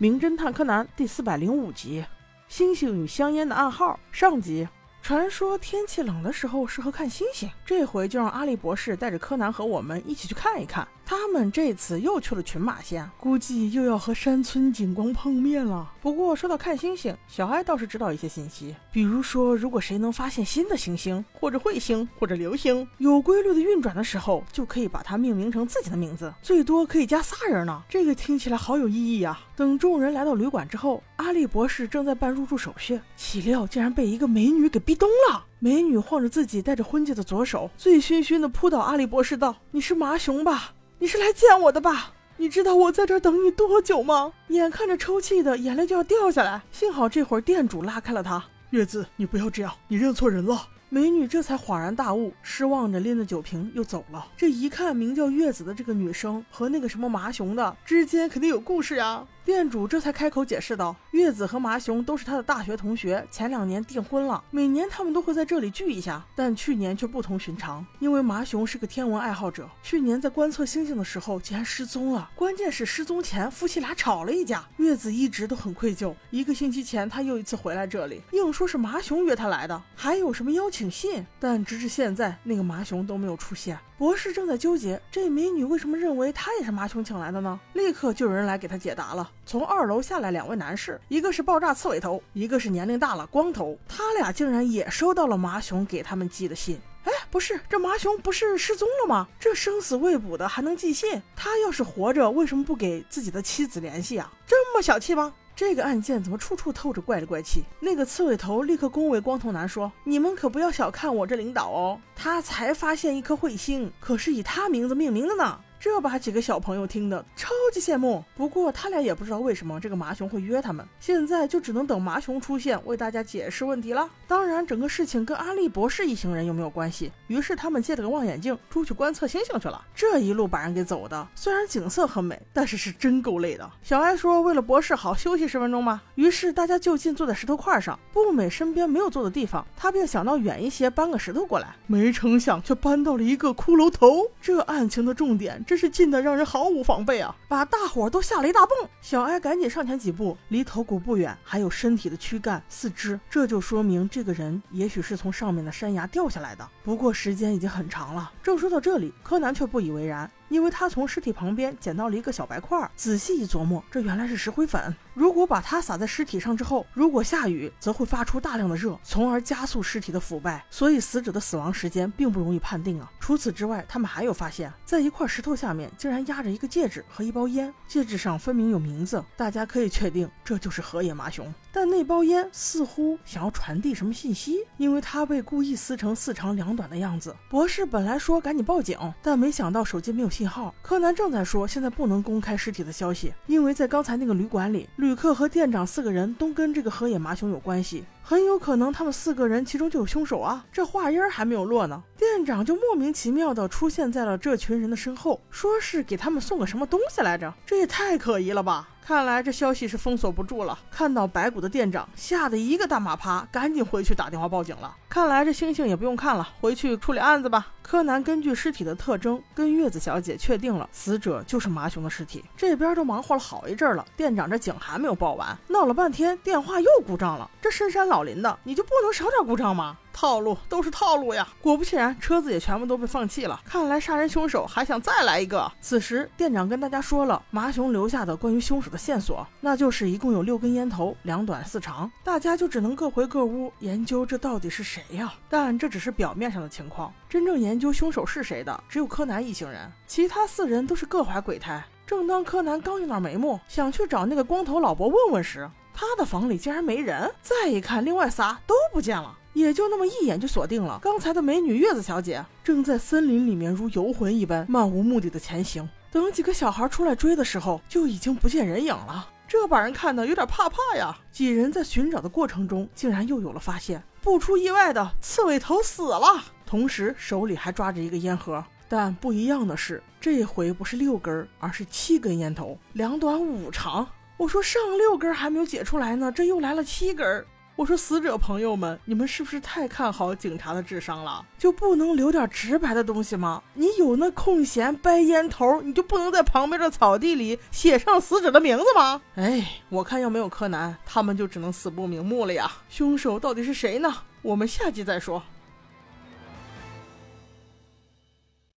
名侦探柯南》第四百零五集《星星与香烟的暗号》上集。传说天气冷的时候适合看星星，这回就让阿笠博士带着柯南和我们一起去看一看。他们这次又去了群马县，估计又要和山村警官碰面了。不过说到看星星，小爱倒是知道一些信息，比如说，如果谁能发现新的行星或者彗星或者流星有规律的运转的时候，就可以把它命名成自己的名字，最多可以加仨人呢。这个听起来好有意义呀！等众人来到旅馆之后，阿笠博士正在办入住手续，岂料竟然被一个美女给逼咚了。美女晃着自己戴着婚戒的左手，醉醺醺的扑倒阿笠博士道：“你是麻熊吧？”你是来见我的吧？你知道我在这儿等你多久吗？眼看着抽泣的眼泪就要掉下来，幸好这会儿店主拉开了他。月子，你不要这样，你认错人了。美女这才恍然大悟，失望着拎着酒瓶又走了。这一看，名叫月子的这个女生和那个什么麻熊的之间肯定有故事呀。店主这才开口解释道：“月子和麻熊都是他的大学同学，前两年订婚了，每年他们都会在这里聚一下。但去年却不同寻常，因为麻熊是个天文爱好者，去年在观测星星的时候竟然失踪了。关键是失踪前夫妻俩吵了一架，月子一直都很愧疚。一个星期前他又一次回来这里，硬说是麻熊约他来的，还有什么邀请请信，但直至现在那个麻熊都没有出现。博士正在纠结，这美女为什么认为他也是麻熊请来的呢？立刻就有人来给他解答了。从二楼下来两位男士，一个是爆炸刺猬头，一个是年龄大了光头。他俩竟然也收到了麻熊给他们寄的信。哎，不是，这麻熊不是失踪了吗？这生死未卜的还能寄信？他要是活着，为什么不给自己的妻子联系啊？这么小气吗？这个案件怎么处处透着怪里怪气？那个刺猬头立刻恭维光头男说：“你们可不要小看我这领导哦，他才发现一颗彗星，可是以他名字命名的呢。”这把几个小朋友听得超级羡慕。不过他俩也不知道为什么这个麻熊会约他们，现在就只能等麻熊出现为大家解释问题了。当然，整个事情跟阿笠博士一行人又没有关系。于是他们借了个望远镜出去观测星星去了。这一路把人给走的，虽然景色很美，但是是真够累的。小艾说：“为了博士好，休息十分钟吧。”于是大家就近坐在石头块上。步美身边没有坐的地方，他便想到远一些搬个石头过来，没成想却搬到了一个骷髅头。这案情的重点。真是近的让人毫无防备啊！把大伙都吓了一大蹦。小艾赶紧上前几步，离头骨不远还有身体的躯干、四肢，这就说明这个人也许是从上面的山崖掉下来的。不过时间已经很长了。正说到这里，柯南却不以为然。因为他从尸体旁边捡到了一个小白块儿，仔细一琢磨，这原来是石灰粉。如果把它撒在尸体上之后，如果下雨，则会发出大量的热，从而加速尸体的腐败。所以死者的死亡时间并不容易判定啊。除此之外，他们还有发现，在一块石头下面竟然压着一个戒指和一包烟，戒指上分明有名字，大家可以确定这就是河野麻雄。但那包烟似乎想要传递什么信息，因为它被故意撕成四长两短的样子。博士本来说赶紧报警，但没想到手机没有信号。柯南正在说现在不能公开尸体的消息，因为在刚才那个旅馆里，旅客和店长四个人都跟这个河野麻雄有关系，很有可能他们四个人其中就有凶手啊。这话音还没有落呢，店长就莫名其妙的出现在了这群人的身后，说是给他们送个什么东西来着，这也太可疑了吧。看来这消息是封锁不住了。看到白骨的店长吓得一个大马趴，赶紧回去打电话报警了。看来这星星也不用看了，回去处理案子吧。柯南根据尸体的特征，跟月子小姐确定了死者就是麻雄的尸体。这边都忙活了好一阵了，店长这警还没有报完，闹了半天电话又故障了。这深山老林的，你就不能少点故障吗？套路都是套路呀！果不其然，车子也全部都被放弃了。看来杀人凶手还想再来一个。此时，店长跟大家说了麻熊留下的关于凶手的线索，那就是一共有六根烟头，两短四长。大家就只能各回各屋研究这到底是谁呀？但这只是表面上的情况，真正研究凶手是谁的只有柯南一行人，其他四人都是各怀鬼胎。正当柯南刚有点眉目，想去找那个光头老伯问问时，他的房里竟然没人。再一看，另外仨都不见了。也就那么一眼就锁定了刚才的美女月子小姐，正在森林里面如游魂一般漫无目的的前行。等几个小孩出来追的时候，就已经不见人影了。这把人看的有点怕怕呀。几人在寻找的过程中，竟然又有了发现。不出意外的，刺猬头死了，同时手里还抓着一个烟盒。但不一样的是，这回不是六根，而是七根烟头，两短五长。我说上六根还没有解出来呢，这又来了七根。我说死者朋友们，你们是不是太看好警察的智商了？就不能留点直白的东西吗？你有那空闲掰烟头，你就不能在旁边的草地里写上死者的名字吗？哎，我看要没有柯南，他们就只能死不瞑目了呀。凶手到底是谁呢？我们下集再说。